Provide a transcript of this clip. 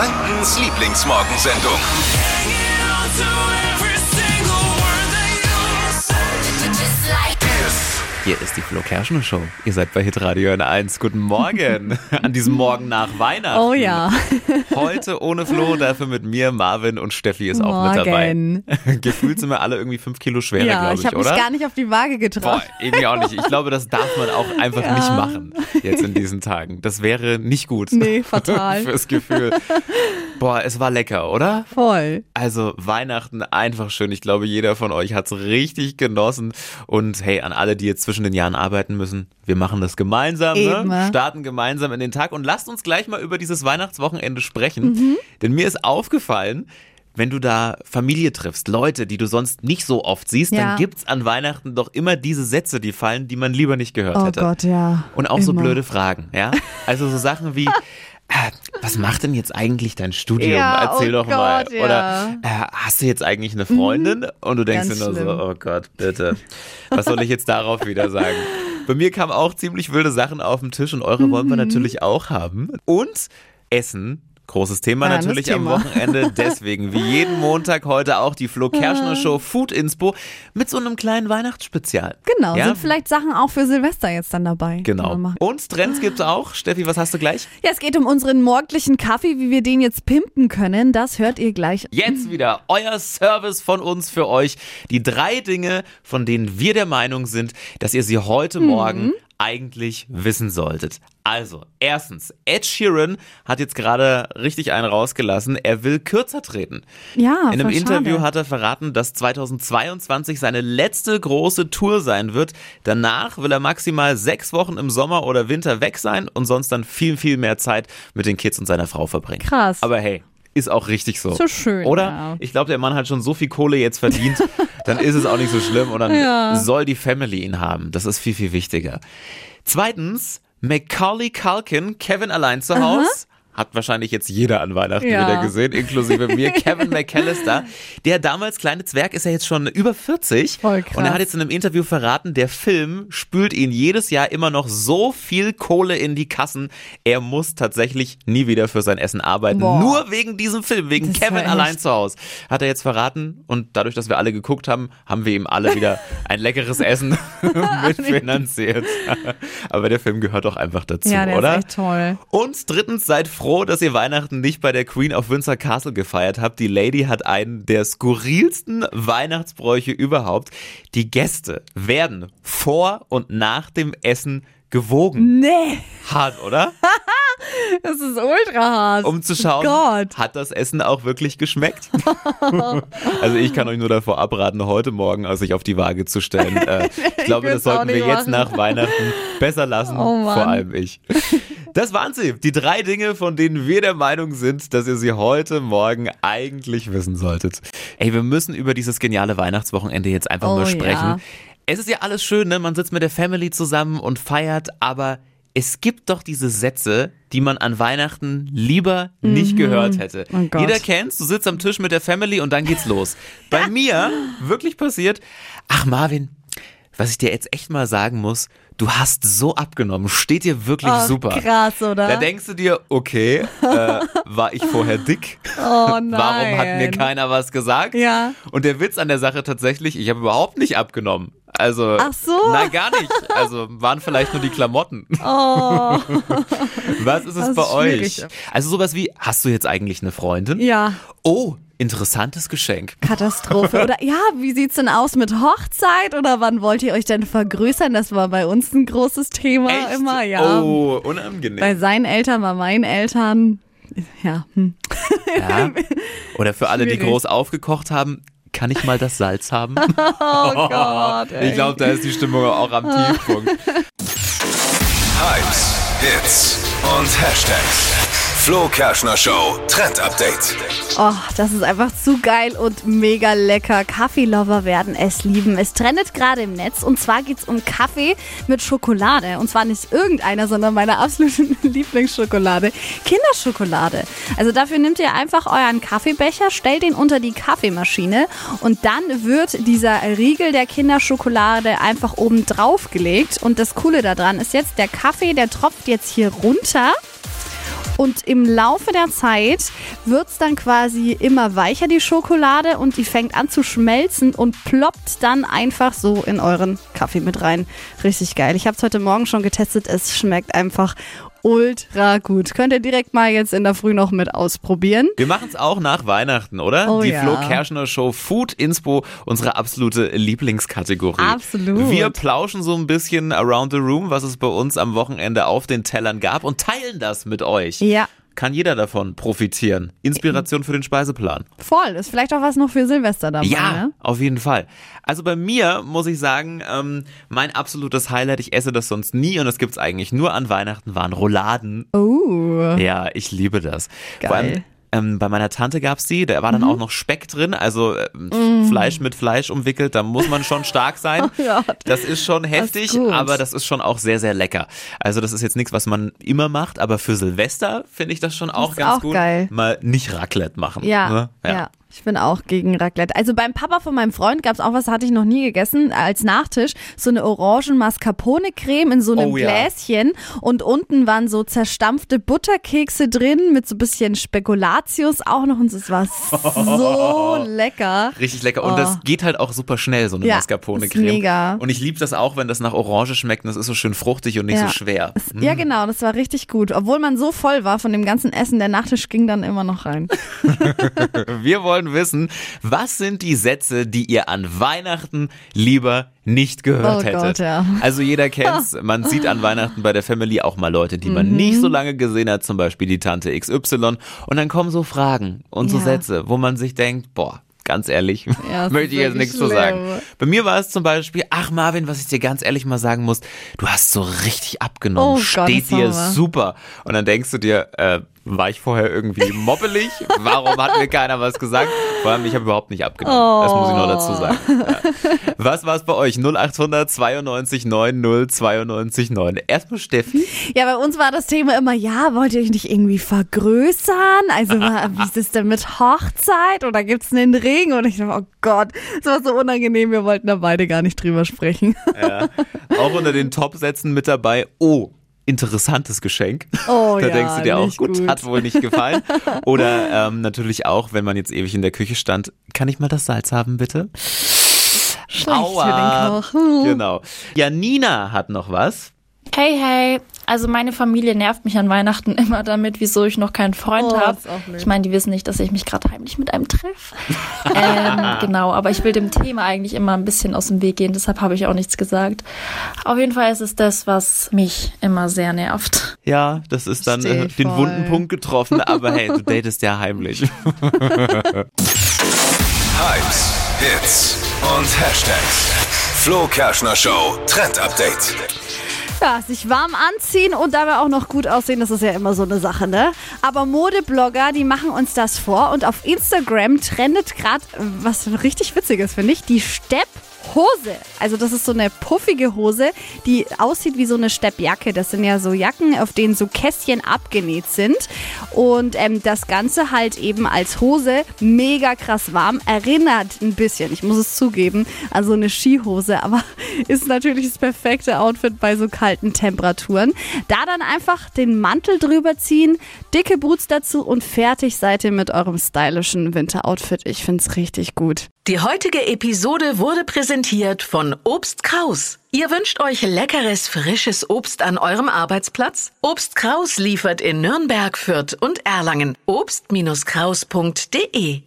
Frankens Lieblingsmorgensendung. Hier ist die Flo Kerschner Show. Ihr seid bei Hitradio N1. Guten Morgen an diesem Morgen nach Weihnachten. Oh ja. Heute ohne Flo, dafür mit mir, Marvin und Steffi ist auch mit dabei. Morgen. Gefühlt sind wir alle irgendwie fünf Kilo schwerer, Ja, glaube ich ich, habe mich oder? gar nicht auf die Waage Boah, getraut. irgendwie auch nicht. Ich glaube, das darf man auch einfach Ja. nicht machen jetzt in diesen Tagen. Das wäre nicht gut. Nee, fatal. Fürs Gefühl. Boah, es war lecker, oder? Voll. Also Weihnachten einfach schön. Ich glaube, jeder von euch hat's richtig genossen. Und hey, an alle, die jetzt zwischen den Jahren arbeiten müssen, wir machen das gemeinsam, ne? starten gemeinsam in den Tag und lasst uns gleich mal über dieses Weihnachtswochenende sprechen. Mhm. Denn mir ist aufgefallen, wenn du da Familie triffst, Leute, die du sonst nicht so oft siehst, Ja. dann gibt's an Weihnachten doch immer diese Sätze, die fallen, die man lieber nicht gehört Oh hätte. Gott, ja. Und auch so Immer. blöde Fragen, ja? Also so Sachen wie, was macht denn jetzt eigentlich dein Studium? Ja, Erzähl oh doch mal. Gott, ja. Mhm. Oder äh, hast du jetzt eigentlich eine Freundin? Und du denkst Ganz dir nur so, schlimm. oh Gott, bitte. Was soll ich jetzt darauf wieder sagen? Bei mir kamen auch ziemlich wilde Sachen auf den Tisch und eure wollen Mhm. wir natürlich auch haben. Und Essen. Großes Thema Ja, natürlich am Thema. Wochenende. Deswegen, wie jeden Montag, heute auch die Flo Kerschner. Show Food Inspo mit so einem kleinen Weihnachtsspezial. Genau, Ja? sind vielleicht Sachen auch für Silvester jetzt dann dabei. Genau. Und Trends gibt's auch. Steffi, was hast du gleich? Ja, es geht um unseren morgendlichen Kaffee, wie wir den jetzt pimpen können. Das hört ihr gleich. Jetzt wieder euer Service von uns für euch. Die drei Dinge, von denen wir der Meinung sind, dass ihr sie heute Morgen eigentlich wissen solltet. Also, erstens, Ed Sheeran hat jetzt gerade richtig einen rausgelassen. Er will kürzer treten. Ja, In einem Interview schade. hat er verraten, dass 2022 seine letzte große Tour sein wird. Danach will er maximal sechs Wochen im Sommer oder Winter weg sein und sonst dann viel, viel mehr Zeit mit den Kids und seiner Frau verbringen. Krass. Aber hey, ist auch richtig so. So schön, Oder? ja. Ich glaube, der Mann hat schon so viel Kohle jetzt verdient, dann ist es auch nicht so schlimm und dann Ja. soll die Family ihn haben. Das ist viel, viel wichtiger. Zweitens, Macaulay Culkin, Kevin allein zu Haus. Hat wahrscheinlich jetzt jeder an Weihnachten Ja. wieder gesehen, inklusive mir. Kevin McAllister, der damals kleine Zwerg ist ja jetzt schon über 40. Voll krass. Und er hat jetzt in einem Interview verraten, der Film spült ihn jedes Jahr immer noch so viel Kohle in die Kassen. Er muss tatsächlich nie wieder für sein Essen arbeiten. Boah. Nur wegen diesem Film, wegen Das Kevin allein zu Hause. Hat er jetzt verraten. Und dadurch, dass wir alle geguckt haben, haben wir ihm alle wieder ein leckeres Essen mitfinanziert. Aber der Film gehört doch einfach dazu, Ja, der oder? ist echt toll. Und drittens, seid froh, dass ihr Weihnachten nicht bei der Queen of Windsor Castle gefeiert habt. Die Lady hat einen der skurrilsten Weihnachtsbräuche überhaupt. Die Gäste werden vor und nach dem Essen gewogen. Nee, Hart, oder? das ist ultra hart. Um zu schauen, Gott. hat das Essen auch wirklich geschmeckt? also ich kann euch nur davor abraten, heute Morgen also sich auf die Waage zu stellen. Äh, ich glaube, will's das sollten wir nicht jetzt machen. nach Weihnachten besser lassen, Oh vor allem ich. Das waren sie, die drei Dinge, von denen wir der Meinung sind, dass ihr sie heute Morgen eigentlich wissen solltet. Ey, wir müssen über dieses geniale Weihnachtswochenende jetzt einfach Oh mal sprechen. ja. Es ist ja alles schön, ne? Man sitzt mit der Family zusammen und feiert, aber es gibt doch diese Sätze, die man an Weihnachten lieber nicht gehört hätte. Oh. Jeder kennt's, du sitzt am Tisch mit der Family und dann geht's los. Bei mir wirklich passiert, ach Marvin, was ich dir jetzt echt mal sagen muss, du hast so abgenommen, steht dir wirklich Ach, super. krass, oder? Da denkst du dir, okay, äh, war ich vorher dick? oh nein. Warum hat mir keiner was gesagt? Ja. Und der Witz an der Sache tatsächlich, ich habe überhaupt nicht abgenommen. Also, Ach so. nein, gar nicht. Also waren vielleicht nur die Klamotten. Oh, Was ist es Das bei ist euch? Also sowas wie, hast du jetzt eigentlich eine Freundin? ja. Oh, interessantes Geschenk. Katastrophe. Oder ja, wie sieht's denn aus mit Hochzeit? Oder wann wollt ihr euch denn vergrößern? Das war bei uns ein großes Thema Echt? immer, ja. Oh, unangenehm. Bei seinen Eltern, bei meinen Eltern. Ja, hm. Ja. Oder für alle, die Schwierig. groß aufgekocht haben, kann ich mal das Salz haben? Oh Gott. Ey. ich glaube, da ist die Stimmung auch am Tiefpunkt. Hypes, Hits und Hashtags. Flo Kerschner Show Trend Update. Oh, das ist einfach zu geil und mega lecker. Kaffeelover werden es lieben. Es trendet gerade im Netz und zwar geht's um Kaffee mit Schokolade. Und zwar nicht irgendeiner, sondern meine absolute Lieblingsschokolade. Kinderschokolade. Also dafür nehmt ihr einfach euren Kaffeebecher, stellt ihn unter die Kaffeemaschine und dann wird dieser Riegel der Kinderschokolade einfach oben drauf gelegt. Und das Coole daran ist jetzt, der Kaffee, der tropft jetzt hier runter. Und im Laufe der Zeit wird's dann quasi immer weicher, die Schokolade, und die fängt an zu schmelzen und ploppt dann einfach so in euren Kaffee mit rein. Richtig geil. Ich habe es heute Morgen schon getestet. Es schmeckt einfach ultra gut. Könnt ihr direkt mal jetzt in der Früh noch mit ausprobieren. Wir machen es auch nach Weihnachten, oder? Oh Die ja. Flo Kerschner Show Food Inspo, unsere absolute Lieblingskategorie. Absolut. Wir plauschen so ein bisschen around the room, was es bei uns am Wochenende auf den Tellern gab und teilen das mit euch. Ja. Kann jeder davon profitieren. Inspiration für den Speiseplan. Voll. Ist vielleicht auch was noch für Silvester dabei, Ja, ne? auf jeden Fall. Also bei mir muss ich sagen, ähm, mein absolutes Highlight, ich esse das sonst nie und das gibt's eigentlich nur an Weihnachten, waren Rouladen. Oh. Ja, ich liebe das. Geil. Vor allem, ähm, bei meiner Tante gab's die, da war dann auch noch Speck drin, also ähm, Fleisch mit Fleisch umwickelt, da muss man schon stark sein. Oh. Das ist schon heftig, gut. aber das ist schon auch sehr, sehr lecker. Also das ist jetzt nichts, was man immer macht, aber für Silvester finde ich das schon auch ist ganz auch gut. geil. Mal nicht Raclette machen. Ja, ne? ja. Ich bin auch gegen Raclette. Also beim Papa von meinem Freund gab's auch was, hatte ich noch nie gegessen, als Nachtisch. So eine Orangen-Mascarpone-Creme in so einem Oh ja. Gläschen. Und unten waren so zerstampfte Butterkekse drin mit so ein bisschen Spekulatius auch noch. Und es war so lecker. Richtig lecker. Und Oh. das geht halt auch super schnell, so eine Ja, Mascarpone-Creme. mega. Und ich liebe das auch, wenn das nach Orange schmeckt und das ist so schön fruchtig und nicht Ja. so schwer. Es- Ja, genau, das war richtig gut. Obwohl man so voll war von dem ganzen Essen, der Nachtisch ging dann immer noch rein. Wir wollen wissen, was sind die Sätze, die ihr an Weihnachten lieber nicht gehört Oh hättet? Gott, ja. Also jeder kennt's. Man sieht an Weihnachten bei der Family auch mal Leute, die Mhm. man nicht so lange gesehen hat, zum Beispiel die Tante XY. Und dann kommen so Fragen und so Ja. Sätze, wo man sich denkt, boah, ganz ehrlich, Ja, möchte ich jetzt nichts zu schlimm. sagen. Bei mir war es zum Beispiel, ach Marvin, was ich dir ganz ehrlich mal sagen muss, du hast so richtig abgenommen, Oh Gott, steht das dir super. Und dann denkst du dir, äh, war ich vorher irgendwie moppelig? Warum hat mir keiner was gesagt? Vor allem, ich habe überhaupt nicht abgenommen. Das muss ich noch dazu sagen. Ja. Was war es bei euch? 0800 92 90 92 9. Erstmal Steffi. Ja, bei uns war das Thema immer, ja, wollt ihr euch nicht irgendwie vergrößern? Also, wie ist es denn mit Hochzeit? Oder gibt's einen Ring? Und ich dachte, oh Gott, das war so unangenehm, wir wollten da beide gar nicht drüber sprechen. Ja. Auch unter den Top-Sätzen mit dabei. Oh. Interessantes Geschenk. Oh da ja, denkst du dir auch, gut, gut. hat wohl nicht gefallen. Oder ähm, natürlich auch, wenn man jetzt ewig in der Küche stand, kann ich mal das Salz haben, bitte? Schlecht Aua. für den Koch. Genau. Janina hat noch was. Hey, hey. Also meine Familie nervt mich an Weihnachten immer damit, wieso ich noch keinen Freund Oh, habe. Ich meine, die wissen nicht, dass ich mich gerade heimlich mit einem treffe. ähm, genau, aber ich will dem Thema eigentlich immer ein bisschen aus dem Weg gehen, deshalb habe ich auch nichts gesagt. Auf jeden Fall ist es das, was mich immer sehr nervt. Ja, das ist dann äh, den voll. wunden Punkt getroffen, aber hey, du datest ja heimlich. Hypes, Hits und Hashtags. Flo Kerschner Show Trend Update. Ja, sich warm anziehen und dabei auch noch gut aussehen, das ist ja immer so eine Sache, ne? Aber Modeblogger, die machen uns das vor und auf Instagram trendet gerade was richtig Witziges, finde ich, die Stepp. Hose. Also das ist so eine puffige Hose, die aussieht wie so eine Steppjacke. Das sind ja so Jacken, auf denen so Kästchen abgenäht sind. Und ähm, das Ganze halt eben als Hose mega krass warm. Erinnert ein bisschen, ich muss es zugeben, an so eine Skihose. Aber ist natürlich das perfekte Outfit bei so kalten Temperaturen. Da dann einfach den Mantel drüber ziehen, dicke Boots dazu und fertig seid ihr mit eurem stylischen Winteroutfit. Ich finde es richtig gut. Die heutige Episode wurde präsentiert von Obst Kraus. Ihr wünscht euch leckeres, frisches Obst an eurem Arbeitsplatz? Obst Kraus liefert in Nürnberg, Fürth und Erlangen. Obst-Kraus.de